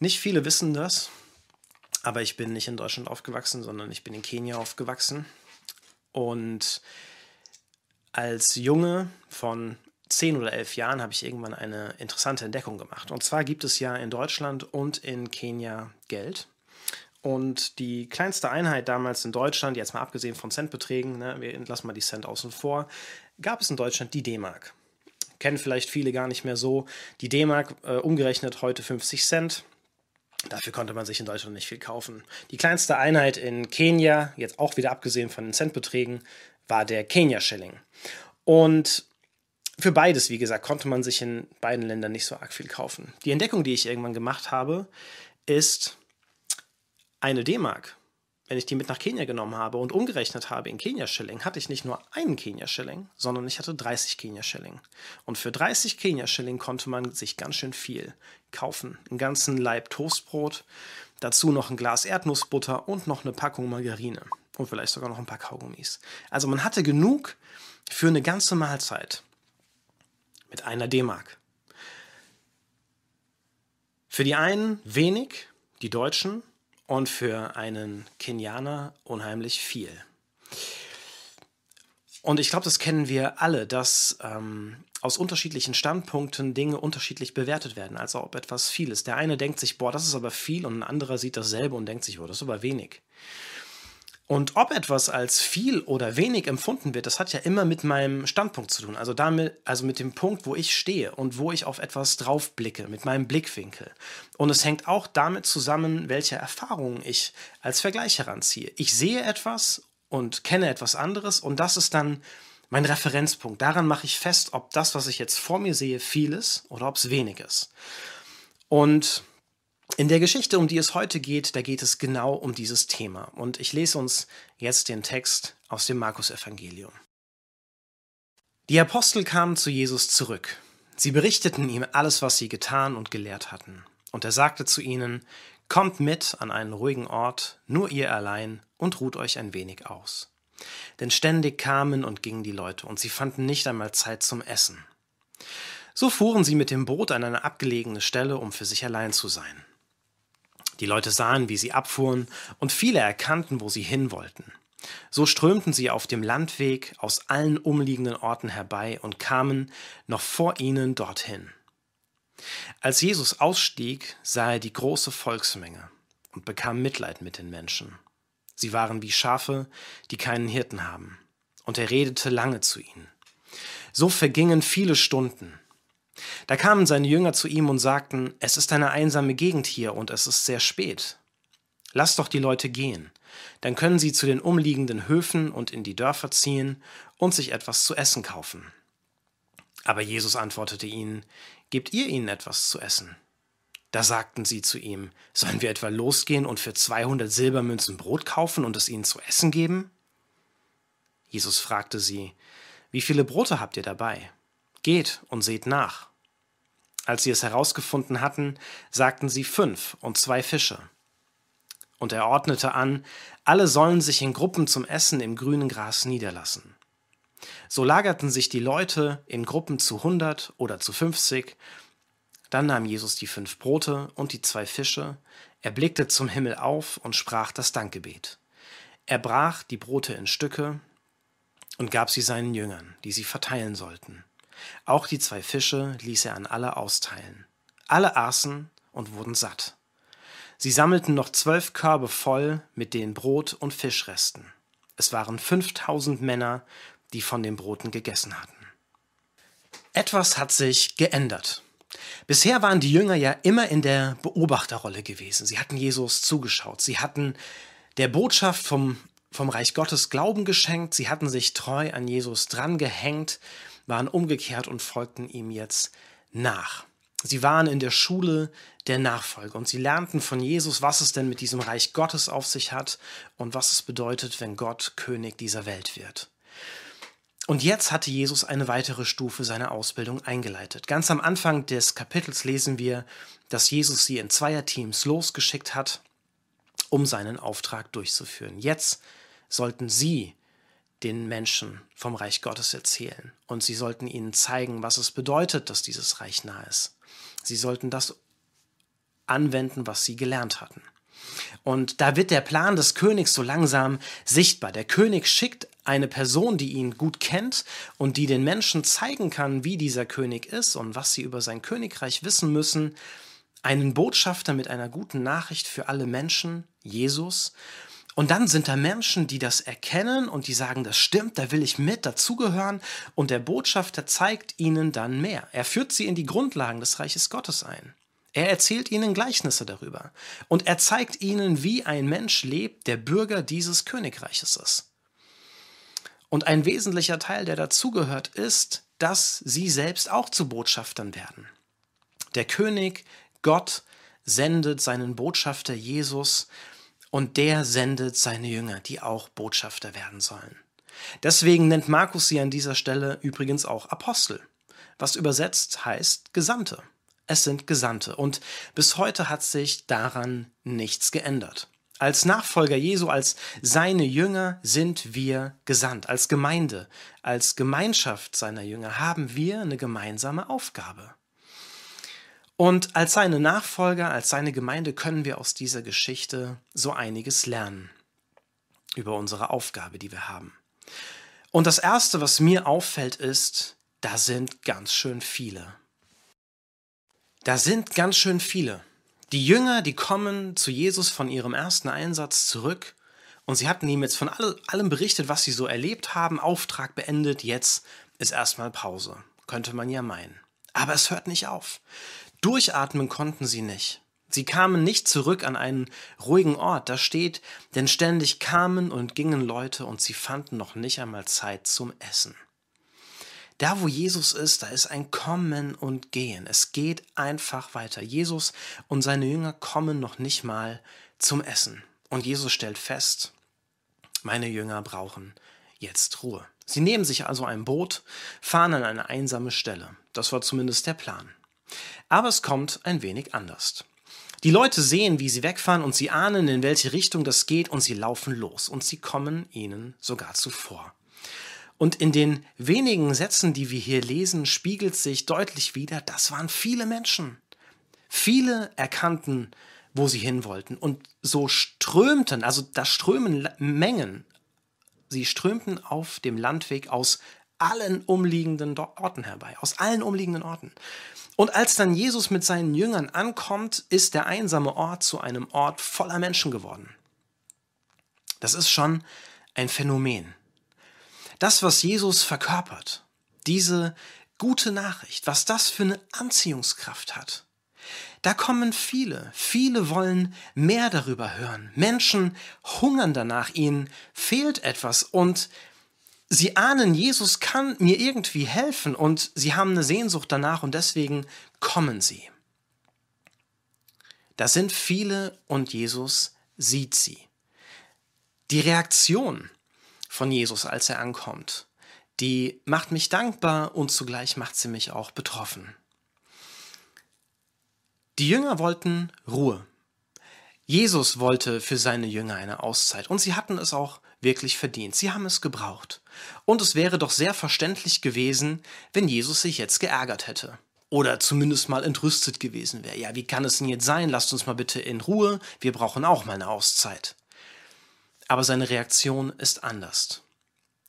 Nicht viele wissen das, aber ich bin nicht in Deutschland aufgewachsen, sondern ich bin in Kenia aufgewachsen. Und als Junge von zehn oder elf Jahren habe ich irgendwann eine interessante Entdeckung gemacht. Und zwar gibt es ja in Deutschland und in Kenia Geld. Und die kleinste Einheit damals in Deutschland, jetzt mal abgesehen von Centbeträgen, ne, wir lassen mal die Cent außen vor, gab es in Deutschland die D-Mark. Kennen vielleicht viele gar nicht mehr so. Die D-Mark äh, umgerechnet heute 50 Cent. Dafür konnte man sich in Deutschland nicht viel kaufen. Die kleinste Einheit in Kenia, jetzt auch wieder abgesehen von den Centbeträgen, war der Kenia-Schilling. Und für beides, wie gesagt, konnte man sich in beiden Ländern nicht so arg viel kaufen. Die Entdeckung, die ich irgendwann gemacht habe, ist eine D-Mark. Wenn ich die mit nach Kenia genommen habe und umgerechnet habe in Kenia-Schilling, hatte ich nicht nur einen Kenia-Schilling, sondern ich hatte 30 Kenia-Schilling. Und für 30 Kenia-Schilling konnte man sich ganz schön viel kaufen. Einen ganzen Leib Toastbrot, dazu noch ein Glas Erdnussbutter und noch eine Packung Margarine. Und vielleicht sogar noch ein paar Kaugummis. Also man hatte genug für eine ganze Mahlzeit mit einer D-Mark. Für die einen wenig, die Deutschen, und für einen Kenianer unheimlich viel. Und ich glaube, das kennen wir alle, dass ähm, aus unterschiedlichen Standpunkten Dinge unterschiedlich bewertet werden, also ob etwas viel ist. Der eine denkt sich, boah, das ist aber viel, und ein anderer sieht dasselbe und denkt sich, boah, das ist aber wenig. Und ob etwas als viel oder wenig empfunden wird, das hat ja immer mit meinem Standpunkt zu tun. Also damit, also mit dem Punkt, wo ich stehe und wo ich auf etwas drauf blicke, mit meinem Blickwinkel. Und es hängt auch damit zusammen, welche Erfahrungen ich als Vergleich heranziehe. Ich sehe etwas und kenne etwas anderes und das ist dann mein Referenzpunkt. Daran mache ich fest, ob das, was ich jetzt vor mir sehe, viel ist oder ob es wenig ist. Und in der Geschichte, um die es heute geht, da geht es genau um dieses Thema. Und ich lese uns jetzt den Text aus dem Markus-Evangelium. Die Apostel kamen zu Jesus zurück. Sie berichteten ihm alles, was sie getan und gelehrt hatten. Und er sagte zu ihnen, Kommt mit an einen ruhigen Ort, nur ihr allein, und ruht euch ein wenig aus. Denn ständig kamen und gingen die Leute, und sie fanden nicht einmal Zeit zum Essen. So fuhren sie mit dem Boot an eine abgelegene Stelle, um für sich allein zu sein. Die Leute sahen, wie sie abfuhren, und viele erkannten, wo sie hin wollten. So strömten sie auf dem Landweg aus allen umliegenden Orten herbei und kamen noch vor ihnen dorthin. Als Jesus ausstieg, sah er die große Volksmenge und bekam Mitleid mit den Menschen. Sie waren wie Schafe, die keinen Hirten haben, und er redete lange zu ihnen. So vergingen viele Stunden, da kamen seine Jünger zu ihm und sagten, es ist eine einsame Gegend hier und es ist sehr spät. Lass doch die Leute gehen, dann können sie zu den umliegenden Höfen und in die Dörfer ziehen und sich etwas zu essen kaufen. Aber Jesus antwortete ihnen, Gebt ihr ihnen etwas zu essen? Da sagten sie zu ihm, Sollen wir etwa losgehen und für 200 Silbermünzen Brot kaufen und es ihnen zu essen geben? Jesus fragte sie, Wie viele Brote habt ihr dabei? Geht und seht nach. Als sie es herausgefunden hatten, sagten sie fünf und zwei Fische. Und er ordnete an, alle sollen sich in Gruppen zum Essen im grünen Gras niederlassen. So lagerten sich die Leute in Gruppen zu hundert oder zu fünfzig. Dann nahm Jesus die fünf Brote und die zwei Fische, er blickte zum Himmel auf und sprach das Dankgebet. Er brach die Brote in Stücke und gab sie seinen Jüngern, die sie verteilen sollten. Auch die zwei Fische ließ er an alle austeilen. Alle aßen und wurden satt. Sie sammelten noch zwölf Körbe voll mit den Brot- und Fischresten. Es waren fünftausend Männer, die von den Broten gegessen hatten. Etwas hat sich geändert. Bisher waren die Jünger ja immer in der Beobachterrolle gewesen. Sie hatten Jesus zugeschaut. Sie hatten der Botschaft vom, vom Reich Gottes Glauben geschenkt. Sie hatten sich treu an Jesus drangehängt waren umgekehrt und folgten ihm jetzt nach. Sie waren in der Schule der Nachfolge und sie lernten von Jesus, was es denn mit diesem Reich Gottes auf sich hat und was es bedeutet, wenn Gott König dieser Welt wird. Und jetzt hatte Jesus eine weitere Stufe seiner Ausbildung eingeleitet. Ganz am Anfang des Kapitels lesen wir, dass Jesus sie in Zweierteams losgeschickt hat, um seinen Auftrag durchzuführen. Jetzt sollten sie den Menschen vom Reich Gottes erzählen. Und sie sollten ihnen zeigen, was es bedeutet, dass dieses Reich nahe ist. Sie sollten das anwenden, was sie gelernt hatten. Und da wird der Plan des Königs so langsam sichtbar. Der König schickt eine Person, die ihn gut kennt und die den Menschen zeigen kann, wie dieser König ist und was sie über sein Königreich wissen müssen, einen Botschafter mit einer guten Nachricht für alle Menschen, Jesus. Und dann sind da Menschen, die das erkennen und die sagen, das stimmt, da will ich mit dazugehören. Und der Botschafter zeigt ihnen dann mehr. Er führt sie in die Grundlagen des Reiches Gottes ein. Er erzählt ihnen Gleichnisse darüber. Und er zeigt ihnen, wie ein Mensch lebt, der Bürger dieses Königreiches ist. Und ein wesentlicher Teil, der dazugehört, ist, dass sie selbst auch zu Botschaftern werden. Der König, Gott, sendet seinen Botschafter Jesus und der sendet seine Jünger, die auch Botschafter werden sollen. Deswegen nennt Markus sie an dieser Stelle übrigens auch Apostel, was übersetzt heißt Gesandte. Es sind Gesandte und bis heute hat sich daran nichts geändert. Als Nachfolger Jesu, als seine Jünger sind wir gesandt. Als Gemeinde, als Gemeinschaft seiner Jünger haben wir eine gemeinsame Aufgabe. Und als seine Nachfolger, als seine Gemeinde können wir aus dieser Geschichte so einiges lernen über unsere Aufgabe, die wir haben. Und das Erste, was mir auffällt, ist, da sind ganz schön viele. Da sind ganz schön viele. Die Jünger, die kommen zu Jesus von ihrem ersten Einsatz zurück und sie hatten ihm jetzt von allem berichtet, was sie so erlebt haben, Auftrag beendet, jetzt ist erstmal Pause, könnte man ja meinen. Aber es hört nicht auf. Durchatmen konnten sie nicht. Sie kamen nicht zurück an einen ruhigen Ort, da steht, denn ständig kamen und gingen Leute und sie fanden noch nicht einmal Zeit zum Essen. Da, wo Jesus ist, da ist ein Kommen und Gehen. Es geht einfach weiter. Jesus und seine Jünger kommen noch nicht mal zum Essen. Und Jesus stellt fest, meine Jünger brauchen jetzt Ruhe. Sie nehmen sich also ein Boot, fahren an eine einsame Stelle. Das war zumindest der Plan. Aber es kommt ein wenig anders. Die Leute sehen, wie sie wegfahren und sie ahnen, in welche Richtung das geht und sie laufen los und sie kommen ihnen sogar zuvor. Und in den wenigen Sätzen, die wir hier lesen, spiegelt sich deutlich wieder, das waren viele Menschen. Viele erkannten, wo sie hin wollten. Und so strömten, also da strömen Mengen, sie strömten auf dem Landweg aus allen umliegenden Orten herbei, aus allen umliegenden Orten. Und als dann Jesus mit seinen Jüngern ankommt, ist der einsame Ort zu einem Ort voller Menschen geworden. Das ist schon ein Phänomen das, was Jesus verkörpert, diese gute Nachricht, was das für eine Anziehungskraft hat. Da kommen viele, viele wollen mehr darüber hören. Menschen hungern danach, ihnen fehlt etwas und sie ahnen, Jesus kann mir irgendwie helfen und sie haben eine Sehnsucht danach und deswegen kommen sie. Da sind viele und Jesus sieht sie. Die Reaktion von Jesus, als er ankommt, die macht mich dankbar und zugleich macht sie mich auch betroffen. Die Jünger wollten Ruhe. Jesus wollte für seine Jünger eine Auszeit und sie hatten es auch wirklich verdient. Sie haben es gebraucht. Und es wäre doch sehr verständlich gewesen, wenn Jesus sich jetzt geärgert hätte. Oder zumindest mal entrüstet gewesen wäre. Ja, wie kann es denn jetzt sein? Lasst uns mal bitte in Ruhe. Wir brauchen auch mal eine Auszeit. Aber seine Reaktion ist anders.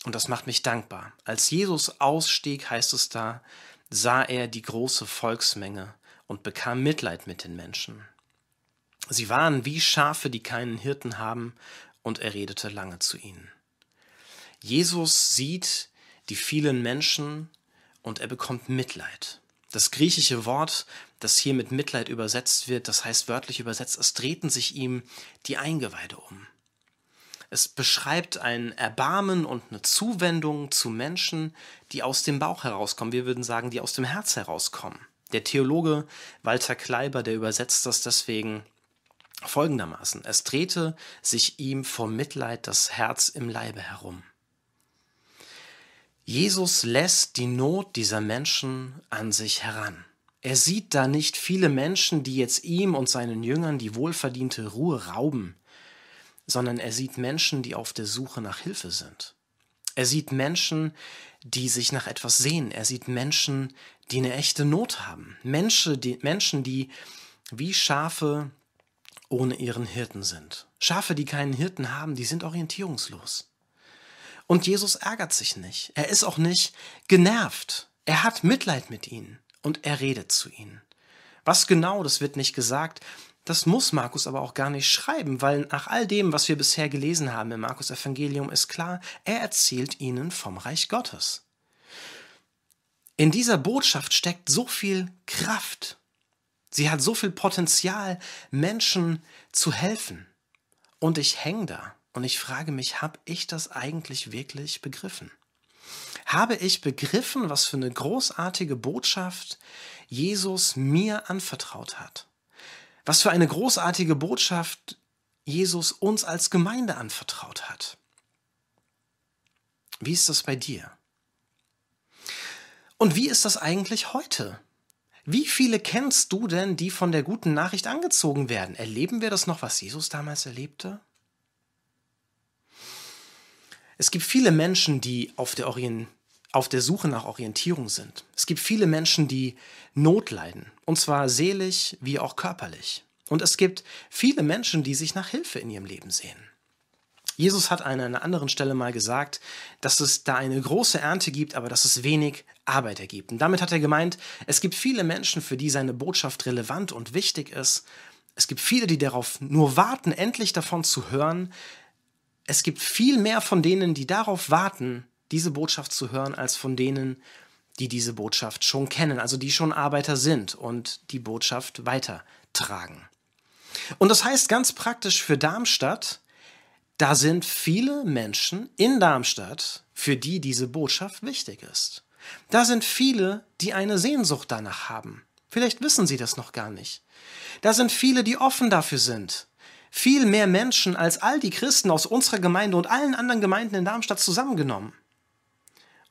Und das macht mich dankbar. Als Jesus ausstieg, heißt es da, sah er die große Volksmenge und bekam Mitleid mit den Menschen. Sie waren wie Schafe, die keinen Hirten haben, und er redete lange zu ihnen. Jesus sieht die vielen Menschen und er bekommt Mitleid. Das griechische Wort, das hier mit Mitleid übersetzt wird, das heißt wörtlich übersetzt, es drehten sich ihm die Eingeweide um. Es beschreibt ein Erbarmen und eine Zuwendung zu Menschen, die aus dem Bauch herauskommen. Wir würden sagen, die aus dem Herz herauskommen. Der Theologe Walter Kleiber, der übersetzt das deswegen folgendermaßen. Es drehte sich ihm vor Mitleid das Herz im Leibe herum. Jesus lässt die Not dieser Menschen an sich heran. Er sieht da nicht viele Menschen, die jetzt ihm und seinen Jüngern die wohlverdiente Ruhe rauben sondern er sieht Menschen, die auf der Suche nach Hilfe sind. Er sieht Menschen, die sich nach etwas sehen. Er sieht Menschen, die eine echte Not haben. Menschen, die, Menschen, die wie Schafe ohne ihren Hirten sind. Schafe, die keinen Hirten haben, die sind orientierungslos. Und Jesus ärgert sich nicht. Er ist auch nicht genervt. Er hat Mitleid mit ihnen und er redet zu ihnen. Was genau, das wird nicht gesagt. Das muss Markus aber auch gar nicht schreiben, weil nach all dem, was wir bisher gelesen haben im Markus Evangelium, ist klar, er erzählt ihnen vom Reich Gottes. In dieser Botschaft steckt so viel Kraft. Sie hat so viel Potenzial, Menschen zu helfen. Und ich hänge da und ich frage mich, habe ich das eigentlich wirklich begriffen? Habe ich begriffen, was für eine großartige Botschaft Jesus mir anvertraut hat? Was für eine großartige Botschaft Jesus uns als Gemeinde anvertraut hat? Wie ist das bei dir? Und wie ist das eigentlich heute? Wie viele kennst du denn, die von der guten Nachricht angezogen werden? Erleben wir das noch, was Jesus damals erlebte? Es gibt viele Menschen, die auf der, auf der Suche nach Orientierung sind. Es gibt viele Menschen, die Not leiden, und zwar seelisch wie auch körperlich. Und es gibt viele Menschen, die sich nach Hilfe in ihrem Leben sehen. Jesus hat an einer anderen Stelle mal gesagt, dass es da eine große Ernte gibt, aber dass es wenig Arbeiter gibt. Und damit hat er gemeint, es gibt viele Menschen, für die seine Botschaft relevant und wichtig ist. Es gibt viele, die darauf nur warten, endlich davon zu hören, es gibt viel mehr von denen, die darauf warten, diese Botschaft zu hören, als von denen, die diese Botschaft schon kennen, also die schon Arbeiter sind und die Botschaft weitertragen. Und das heißt ganz praktisch für Darmstadt, da sind viele Menschen in Darmstadt, für die diese Botschaft wichtig ist. Da sind viele, die eine Sehnsucht danach haben. Vielleicht wissen sie das noch gar nicht. Da sind viele, die offen dafür sind viel mehr Menschen als all die Christen aus unserer Gemeinde und allen anderen Gemeinden in Darmstadt zusammengenommen.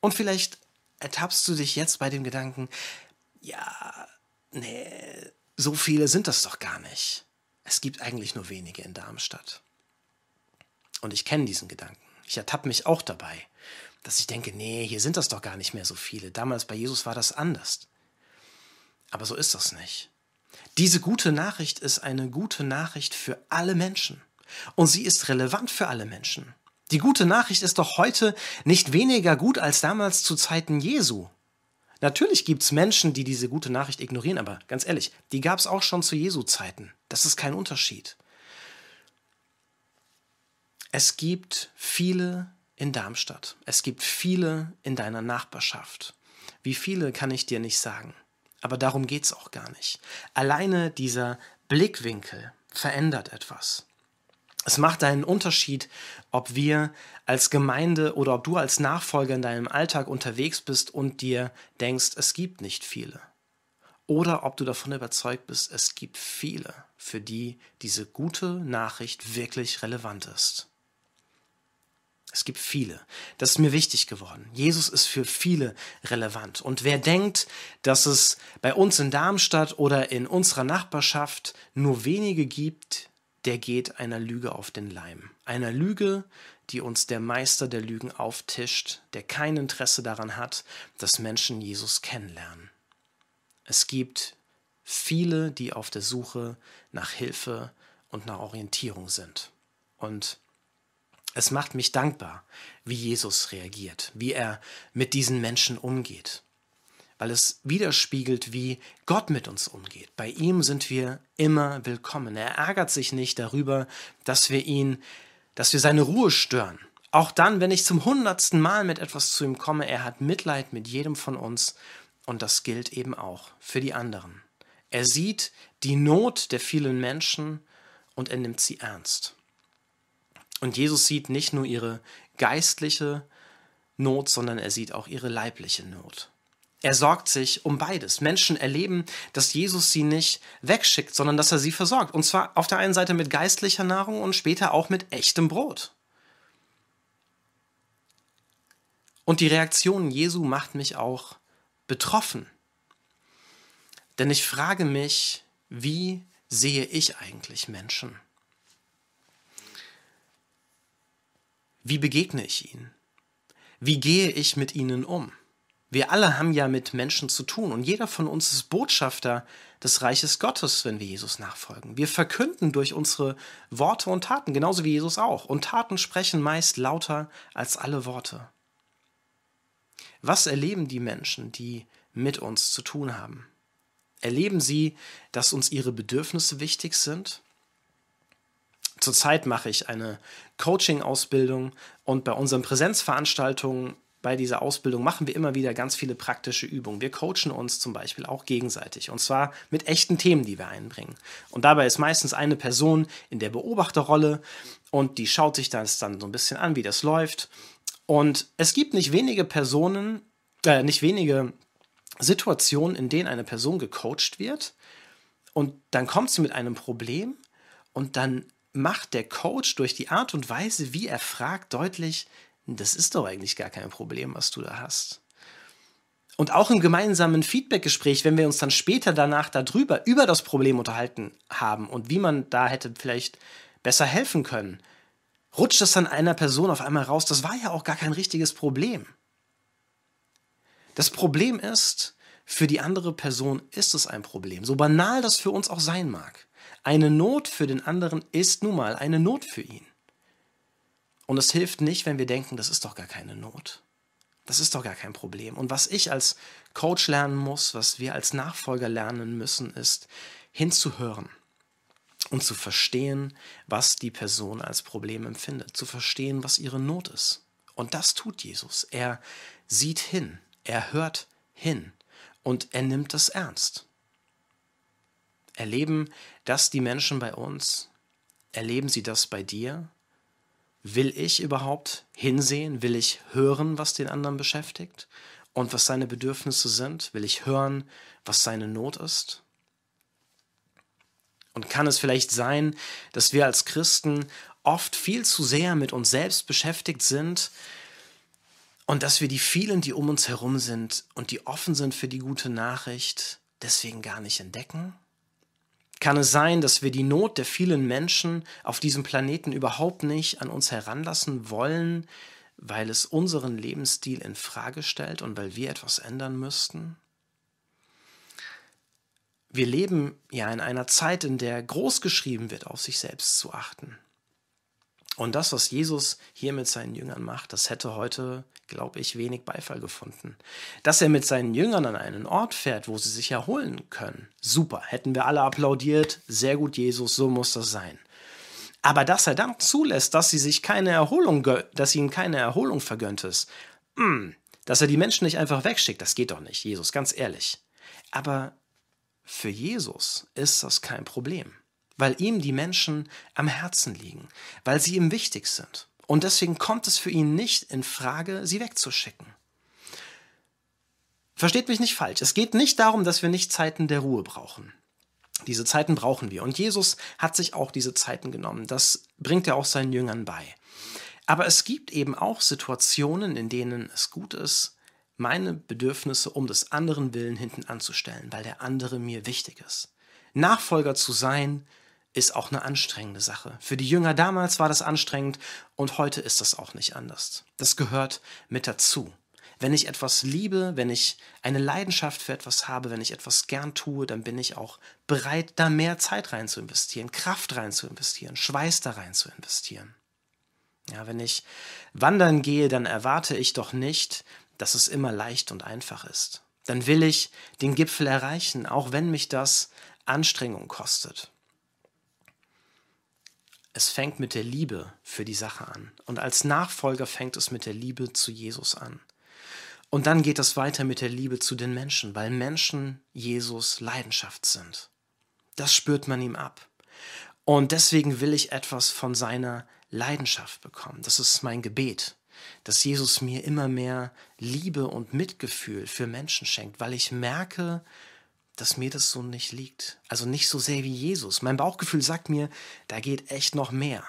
Und vielleicht ertappst du dich jetzt bei dem Gedanken, ja, nee, so viele sind das doch gar nicht. Es gibt eigentlich nur wenige in Darmstadt. Und ich kenne diesen Gedanken. Ich ertappe mich auch dabei, dass ich denke, nee, hier sind das doch gar nicht mehr so viele. Damals bei Jesus war das anders. Aber so ist das nicht. Diese gute Nachricht ist eine gute Nachricht für alle Menschen. Und sie ist relevant für alle Menschen. Die gute Nachricht ist doch heute nicht weniger gut als damals zu Zeiten Jesu. Natürlich gibt es Menschen, die diese gute Nachricht ignorieren, aber ganz ehrlich, die gab es auch schon zu Jesu Zeiten. Das ist kein Unterschied. Es gibt viele in Darmstadt. Es gibt viele in deiner Nachbarschaft. Wie viele kann ich dir nicht sagen. Aber darum geht es auch gar nicht. Alleine dieser Blickwinkel verändert etwas. Es macht einen Unterschied, ob wir als Gemeinde oder ob du als Nachfolger in deinem Alltag unterwegs bist und dir denkst, es gibt nicht viele. Oder ob du davon überzeugt bist, es gibt viele, für die diese gute Nachricht wirklich relevant ist. Es gibt viele. Das ist mir wichtig geworden. Jesus ist für viele relevant. Und wer denkt, dass es bei uns in Darmstadt oder in unserer Nachbarschaft nur wenige gibt, der geht einer Lüge auf den Leim. Einer Lüge, die uns der Meister der Lügen auftischt, der kein Interesse daran hat, dass Menschen Jesus kennenlernen. Es gibt viele, die auf der Suche nach Hilfe und nach Orientierung sind. Und es macht mich dankbar, wie Jesus reagiert, wie er mit diesen Menschen umgeht, weil es widerspiegelt, wie Gott mit uns umgeht. Bei ihm sind wir immer willkommen. Er ärgert sich nicht darüber, dass wir ihn, dass wir seine Ruhe stören. Auch dann, wenn ich zum hundertsten Mal mit etwas zu ihm komme, er hat Mitleid mit jedem von uns und das gilt eben auch für die anderen. Er sieht die Not der vielen Menschen und er nimmt sie ernst. Und Jesus sieht nicht nur ihre geistliche Not, sondern er sieht auch ihre leibliche Not. Er sorgt sich um beides. Menschen erleben, dass Jesus sie nicht wegschickt, sondern dass er sie versorgt. Und zwar auf der einen Seite mit geistlicher Nahrung und später auch mit echtem Brot. Und die Reaktion Jesu macht mich auch betroffen. Denn ich frage mich, wie sehe ich eigentlich Menschen? Wie begegne ich ihnen? Wie gehe ich mit ihnen um? Wir alle haben ja mit Menschen zu tun und jeder von uns ist Botschafter des Reiches Gottes, wenn wir Jesus nachfolgen. Wir verkünden durch unsere Worte und Taten, genauso wie Jesus auch. Und Taten sprechen meist lauter als alle Worte. Was erleben die Menschen, die mit uns zu tun haben? Erleben sie, dass uns ihre Bedürfnisse wichtig sind? Zurzeit mache ich eine Coaching-Ausbildung und bei unseren Präsenzveranstaltungen bei dieser Ausbildung machen wir immer wieder ganz viele praktische Übungen. Wir coachen uns zum Beispiel auch gegenseitig und zwar mit echten Themen, die wir einbringen. Und dabei ist meistens eine Person in der Beobachterrolle und die schaut sich das dann so ein bisschen an, wie das läuft. Und es gibt nicht wenige Personen, äh, nicht wenige Situationen, in denen eine Person gecoacht wird und dann kommt sie mit einem Problem und dann macht der Coach durch die Art und Weise, wie er fragt, deutlich, das ist doch eigentlich gar kein Problem, was du da hast. Und auch im gemeinsamen Feedbackgespräch, wenn wir uns dann später danach darüber, über das Problem unterhalten haben und wie man da hätte vielleicht besser helfen können, rutscht es dann einer Person auf einmal raus, das war ja auch gar kein richtiges Problem. Das Problem ist, für die andere Person ist es ein Problem, so banal das für uns auch sein mag. Eine Not für den anderen ist nun mal eine Not für ihn. Und es hilft nicht, wenn wir denken, das ist doch gar keine Not. Das ist doch gar kein Problem. Und was ich als Coach lernen muss, was wir als Nachfolger lernen müssen, ist hinzuhören und zu verstehen, was die Person als Problem empfindet, zu verstehen, was ihre Not ist. Und das tut Jesus. Er sieht hin, er hört hin und er nimmt das ernst. Erleben das die Menschen bei uns? Erleben sie das bei dir? Will ich überhaupt hinsehen? Will ich hören, was den anderen beschäftigt und was seine Bedürfnisse sind? Will ich hören, was seine Not ist? Und kann es vielleicht sein, dass wir als Christen oft viel zu sehr mit uns selbst beschäftigt sind und dass wir die vielen, die um uns herum sind und die offen sind für die gute Nachricht, deswegen gar nicht entdecken? Kann es sein, dass wir die Not der vielen Menschen auf diesem Planeten überhaupt nicht an uns heranlassen wollen, weil es unseren Lebensstil in Frage stellt und weil wir etwas ändern müssten? Wir leben ja in einer Zeit, in der groß geschrieben wird, auf sich selbst zu achten. Und das, was Jesus hier mit seinen Jüngern macht, das hätte heute, glaube ich, wenig Beifall gefunden. Dass er mit seinen Jüngern an einen Ort fährt, wo sie sich erholen können, super, hätten wir alle applaudiert, sehr gut, Jesus, so muss das sein. Aber dass er dann zulässt, dass sie sich keine Erholung, dass ihnen keine Erholung vergönnt ist, mh, hm, dass er die Menschen nicht einfach wegschickt, das geht doch nicht, Jesus, ganz ehrlich. Aber für Jesus ist das kein Problem weil ihm die Menschen am Herzen liegen, weil sie ihm wichtig sind. Und deswegen kommt es für ihn nicht in Frage, sie wegzuschicken. Versteht mich nicht falsch. Es geht nicht darum, dass wir nicht Zeiten der Ruhe brauchen. Diese Zeiten brauchen wir. Und Jesus hat sich auch diese Zeiten genommen. Das bringt er auch seinen Jüngern bei. Aber es gibt eben auch Situationen, in denen es gut ist, meine Bedürfnisse um des anderen Willen hinten anzustellen, weil der andere mir wichtig ist. Nachfolger zu sein, ist auch eine anstrengende Sache. Für die Jünger damals war das anstrengend und heute ist das auch nicht anders. Das gehört mit dazu. Wenn ich etwas liebe, wenn ich eine Leidenschaft für etwas habe, wenn ich etwas gern tue, dann bin ich auch bereit, da mehr Zeit rein zu investieren, Kraft rein zu investieren, Schweiß da rein zu investieren. Ja, wenn ich wandern gehe, dann erwarte ich doch nicht, dass es immer leicht und einfach ist. Dann will ich den Gipfel erreichen, auch wenn mich das Anstrengung kostet. Es fängt mit der Liebe für die Sache an. Und als Nachfolger fängt es mit der Liebe zu Jesus an. Und dann geht es weiter mit der Liebe zu den Menschen, weil Menschen Jesus Leidenschaft sind. Das spürt man ihm ab. Und deswegen will ich etwas von seiner Leidenschaft bekommen. Das ist mein Gebet, dass Jesus mir immer mehr Liebe und Mitgefühl für Menschen schenkt, weil ich merke, dass mir das so nicht liegt. Also nicht so sehr wie Jesus. Mein Bauchgefühl sagt mir, da geht echt noch mehr.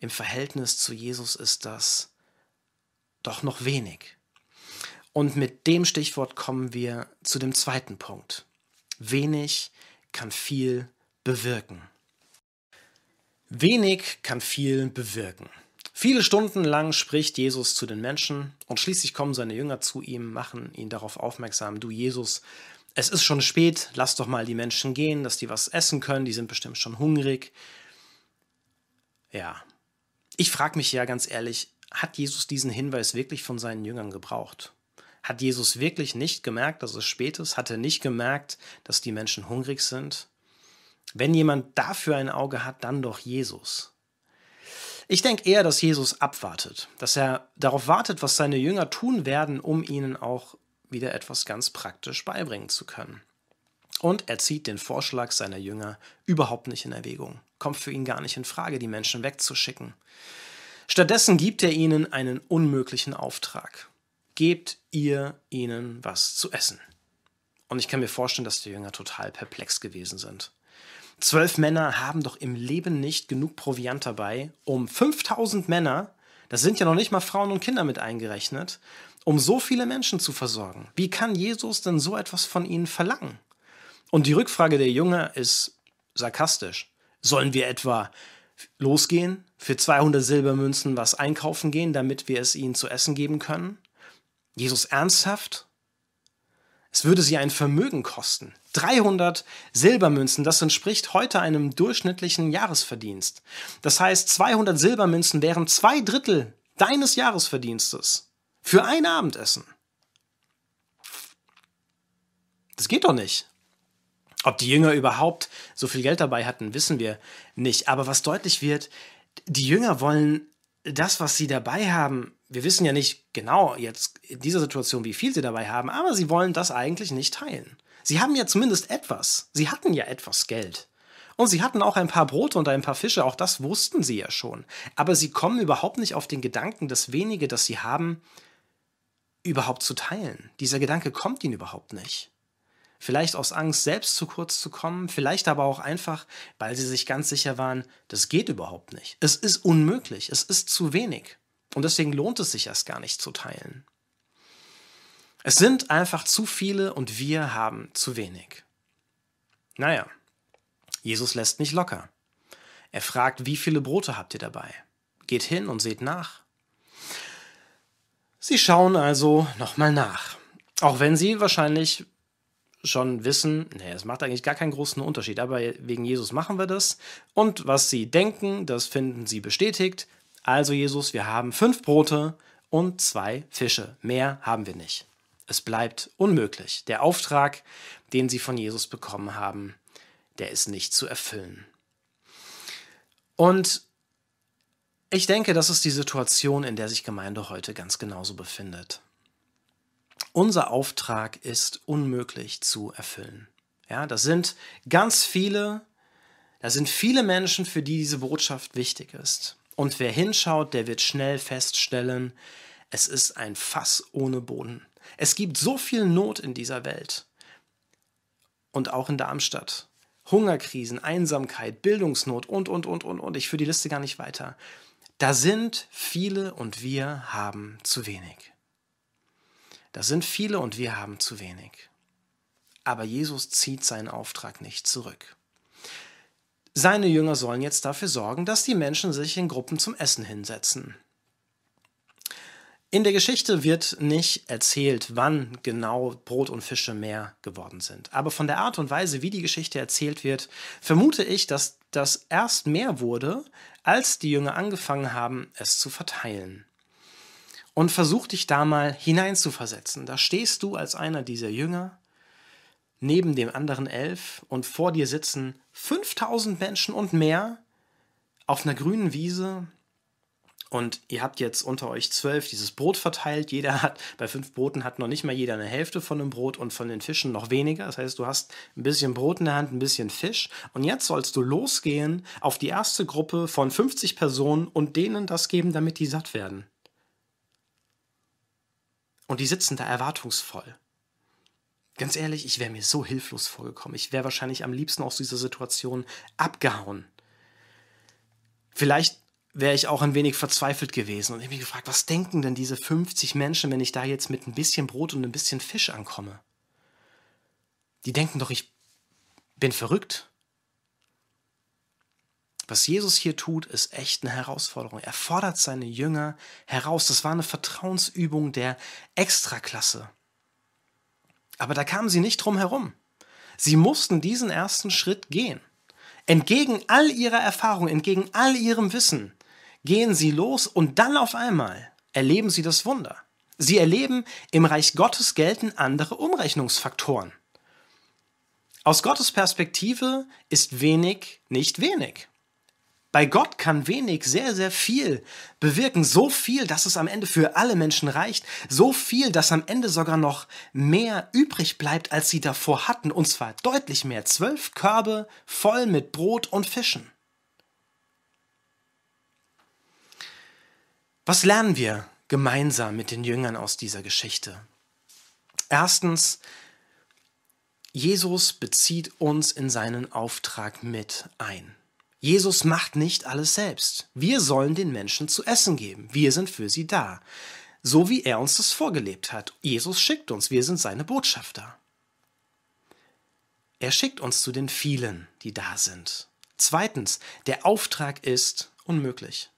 Im Verhältnis zu Jesus ist das doch noch wenig. Und mit dem Stichwort kommen wir zu dem zweiten Punkt. Wenig kann viel bewirken. Wenig kann viel bewirken. Viele Stunden lang spricht Jesus zu den Menschen und schließlich kommen seine Jünger zu ihm, machen ihn darauf aufmerksam, du Jesus, es ist schon spät, lass doch mal die Menschen gehen, dass die was essen können, die sind bestimmt schon hungrig. Ja, ich frage mich ja ganz ehrlich, hat Jesus diesen Hinweis wirklich von seinen Jüngern gebraucht? Hat Jesus wirklich nicht gemerkt, dass es spät ist? Hat er nicht gemerkt, dass die Menschen hungrig sind? Wenn jemand dafür ein Auge hat, dann doch Jesus. Ich denke eher, dass Jesus abwartet, dass er darauf wartet, was seine Jünger tun werden, um ihnen auch wieder etwas ganz praktisch beibringen zu können. Und er zieht den Vorschlag seiner Jünger überhaupt nicht in Erwägung. Kommt für ihn gar nicht in Frage, die Menschen wegzuschicken. Stattdessen gibt er ihnen einen unmöglichen Auftrag. Gebt ihr ihnen was zu essen. Und ich kann mir vorstellen, dass die Jünger total perplex gewesen sind. Zwölf Männer haben doch im Leben nicht genug Proviant dabei, um 5000 Männer, das sind ja noch nicht mal Frauen und Kinder mit eingerechnet, um so viele Menschen zu versorgen. Wie kann Jesus denn so etwas von ihnen verlangen? Und die Rückfrage der Jünger ist sarkastisch. Sollen wir etwa losgehen, für 200 Silbermünzen was einkaufen gehen, damit wir es ihnen zu essen geben können? Jesus ernsthaft? Es würde sie ein Vermögen kosten. 300 Silbermünzen, das entspricht heute einem durchschnittlichen Jahresverdienst. Das heißt, 200 Silbermünzen wären zwei Drittel deines Jahresverdienstes für ein Abendessen. Das geht doch nicht. Ob die Jünger überhaupt so viel Geld dabei hatten, wissen wir nicht. Aber was deutlich wird, die Jünger wollen das, was sie dabei haben, wir wissen ja nicht genau jetzt in dieser Situation, wie viel sie dabei haben, aber sie wollen das eigentlich nicht teilen. Sie haben ja zumindest etwas. Sie hatten ja etwas Geld. Und sie hatten auch ein paar Brote und ein paar Fische, auch das wussten sie ja schon. Aber sie kommen überhaupt nicht auf den Gedanken, das wenige, das sie haben, überhaupt zu teilen. Dieser Gedanke kommt ihnen überhaupt nicht. Vielleicht aus Angst, selbst zu kurz zu kommen, vielleicht aber auch einfach, weil sie sich ganz sicher waren, das geht überhaupt nicht. Es ist unmöglich, es ist zu wenig. Und deswegen lohnt es sich erst gar nicht zu teilen. Es sind einfach zu viele und wir haben zu wenig. Naja, Jesus lässt nicht locker. Er fragt, wie viele Brote habt ihr dabei? Geht hin und seht nach. Sie schauen also nochmal nach. Auch wenn sie wahrscheinlich schon wissen, nee, es macht eigentlich gar keinen großen Unterschied, aber wegen Jesus machen wir das. Und was sie denken, das finden sie bestätigt. Also Jesus, wir haben fünf Brote und zwei Fische. Mehr haben wir nicht. Es bleibt unmöglich. Der Auftrag, den sie von Jesus bekommen haben, der ist nicht zu erfüllen. Und ich denke, das ist die Situation, in der sich Gemeinde heute ganz genauso befindet. Unser Auftrag ist unmöglich zu erfüllen. Ja, das sind ganz viele, da sind viele Menschen, für die diese Botschaft wichtig ist. Und wer hinschaut, der wird schnell feststellen, es ist ein Fass ohne Boden. Es gibt so viel Not in dieser Welt. Und auch in Darmstadt. Hungerkrisen, Einsamkeit, Bildungsnot und, und, und, und, und. Ich führe die Liste gar nicht weiter. Da sind viele und wir haben zu wenig. Da sind viele und wir haben zu wenig. Aber Jesus zieht seinen Auftrag nicht zurück. Seine Jünger sollen jetzt dafür sorgen, dass die Menschen sich in Gruppen zum Essen hinsetzen. In der Geschichte wird nicht erzählt, wann genau Brot und Fische mehr geworden sind. Aber von der Art und Weise, wie die Geschichte erzählt wird, vermute ich, dass das erst mehr wurde, als die Jünger angefangen haben, es zu verteilen. Und versuch dich da mal hineinzuversetzen. Da stehst du als einer dieser Jünger neben dem anderen elf und vor dir sitzen 5000 Menschen und mehr auf einer grünen Wiese und ihr habt jetzt unter euch zwölf dieses Brot verteilt. Jeder hat, bei fünf Broten hat noch nicht mal jeder eine Hälfte von dem Brot und von den Fischen noch weniger. Das heißt, du hast ein bisschen Brot in der Hand, ein bisschen Fisch. Und jetzt sollst du losgehen auf die erste Gruppe von 50 Personen und denen das geben, damit die satt werden. Und die sitzen da erwartungsvoll. Ganz ehrlich, ich wäre mir so hilflos vorgekommen. Ich wäre wahrscheinlich am liebsten aus dieser Situation abgehauen. Vielleicht wäre ich auch ein wenig verzweifelt gewesen und ich mich gefragt, was denken denn diese 50 Menschen, wenn ich da jetzt mit ein bisschen Brot und ein bisschen Fisch ankomme? Die denken doch, ich bin verrückt. Was Jesus hier tut, ist echt eine Herausforderung. Er fordert seine Jünger heraus. Das war eine Vertrauensübung der Extraklasse. Aber da kamen sie nicht drum herum. Sie mussten diesen ersten Schritt gehen. Entgegen all ihrer Erfahrung, entgegen all ihrem Wissen, gehen sie los und dann auf einmal erleben sie das Wunder. Sie erleben, im Reich Gottes gelten andere Umrechnungsfaktoren. Aus Gottes Perspektive ist wenig nicht wenig. Bei Gott kann wenig sehr, sehr viel bewirken. So viel, dass es am Ende für alle Menschen reicht. So viel, dass am Ende sogar noch mehr übrig bleibt, als sie davor hatten. Und zwar deutlich mehr. Zwölf Körbe voll mit Brot und Fischen. Was lernen wir gemeinsam mit den Jüngern aus dieser Geschichte? Erstens, Jesus bezieht uns in seinen Auftrag mit ein. Jesus macht nicht alles selbst. Wir sollen den Menschen zu essen geben. Wir sind für sie da. So wie er uns das vorgelebt hat. Jesus schickt uns. Wir sind seine Botschafter. Er schickt uns zu den vielen, die da sind. Zweitens, der Auftrag ist unmöglich.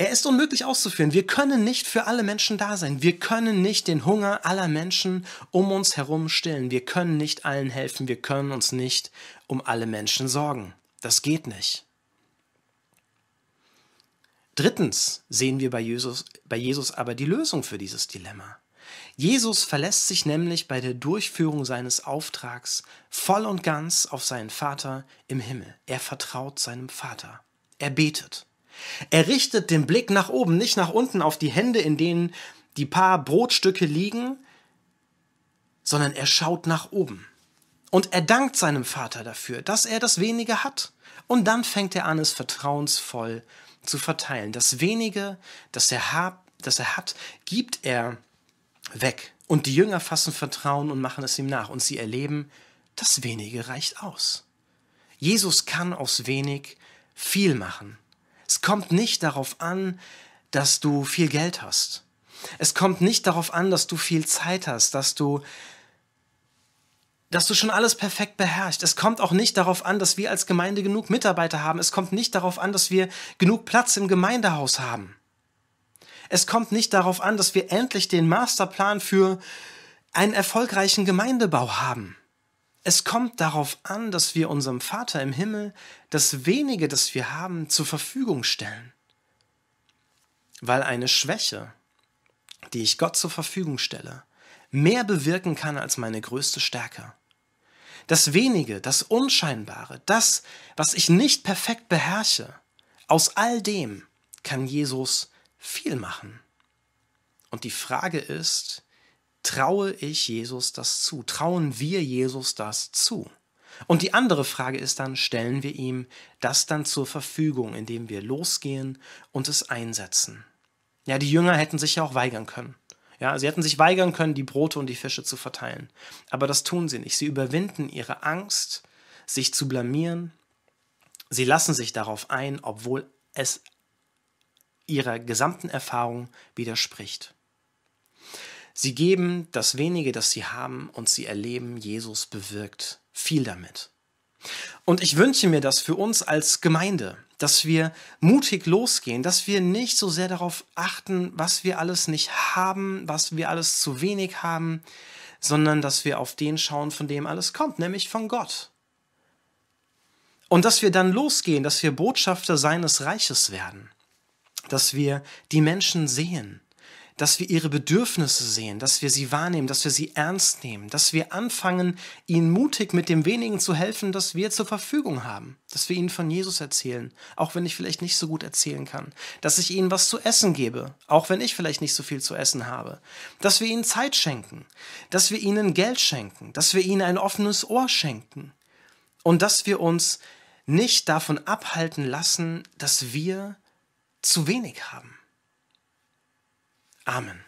Er ist unmöglich auszuführen. Wir können nicht für alle Menschen da sein. Wir können nicht den Hunger aller Menschen um uns herum stillen. Wir können nicht allen helfen. Wir können uns nicht um alle Menschen sorgen. Das geht nicht. Drittens sehen wir bei Jesus, bei Jesus aber die Lösung für dieses Dilemma. Jesus verlässt sich nämlich bei der Durchführung seines Auftrags voll und ganz auf seinen Vater im Himmel. Er vertraut seinem Vater. Er betet. Er richtet den Blick nach oben, nicht nach unten auf die Hände, in denen die paar Brotstücke liegen, sondern er schaut nach oben. Und er dankt seinem Vater dafür, dass er das wenige hat. Und dann fängt er an, es vertrauensvoll zu verteilen. Das wenige, das er, hat, das er hat, gibt er weg. Und die Jünger fassen Vertrauen und machen es ihm nach. Und sie erleben, das wenige reicht aus. Jesus kann aus wenig viel machen. Es kommt nicht darauf an, dass du viel Geld hast. Es kommt nicht darauf an, dass du viel Zeit hast, dass du dass du schon alles perfekt beherrschst. Es kommt auch nicht darauf an, dass wir als Gemeinde genug Mitarbeiter haben. Es kommt nicht darauf an, dass wir genug Platz im Gemeindehaus haben. Es kommt nicht darauf an, dass wir endlich den Masterplan für einen erfolgreichen Gemeindebau haben. Es kommt darauf an, dass wir unserem Vater im Himmel das wenige, das wir haben, zur Verfügung stellen. Weil eine Schwäche, die ich Gott zur Verfügung stelle, mehr bewirken kann als meine größte Stärke. Das wenige, das Unscheinbare, das, was ich nicht perfekt beherrsche, aus all dem kann Jesus viel machen. Und die Frage ist, traue ich Jesus das zu? Trauen wir Jesus das zu? Und die andere Frage ist dann, stellen wir ihm das dann zur Verfügung, indem wir losgehen und es einsetzen? Ja, die Jünger hätten sich ja auch weigern können. Ja, sie hätten sich weigern können, die Brote und die Fische zu verteilen. Aber das tun sie nicht. Sie überwinden ihre Angst, sich zu blamieren. Sie lassen sich darauf ein, obwohl es ihrer gesamten Erfahrung widerspricht. Sie geben das wenige, das sie haben, und sie erleben, Jesus bewirkt viel damit. Und ich wünsche mir das für uns als Gemeinde, dass wir mutig losgehen, dass wir nicht so sehr darauf achten, was wir alles nicht haben, was wir alles zu wenig haben, sondern dass wir auf den schauen, von dem alles kommt, nämlich von Gott. Und dass wir dann losgehen, dass wir Botschafter seines Reiches werden, dass wir die Menschen sehen, dass wir ihre Bedürfnisse sehen, dass wir sie wahrnehmen, dass wir sie ernst nehmen, dass wir anfangen, ihnen mutig mit dem wenigen zu helfen, das wir zur Verfügung haben, dass wir ihnen von Jesus erzählen, auch wenn ich vielleicht nicht so gut erzählen kann, dass ich ihnen was zu essen gebe, auch wenn ich vielleicht nicht so viel zu essen habe, dass wir ihnen Zeit schenken, dass wir ihnen Geld schenken, dass wir ihnen ein offenes Ohr schenken und dass wir uns nicht davon abhalten lassen, dass wir zu wenig haben. Amen.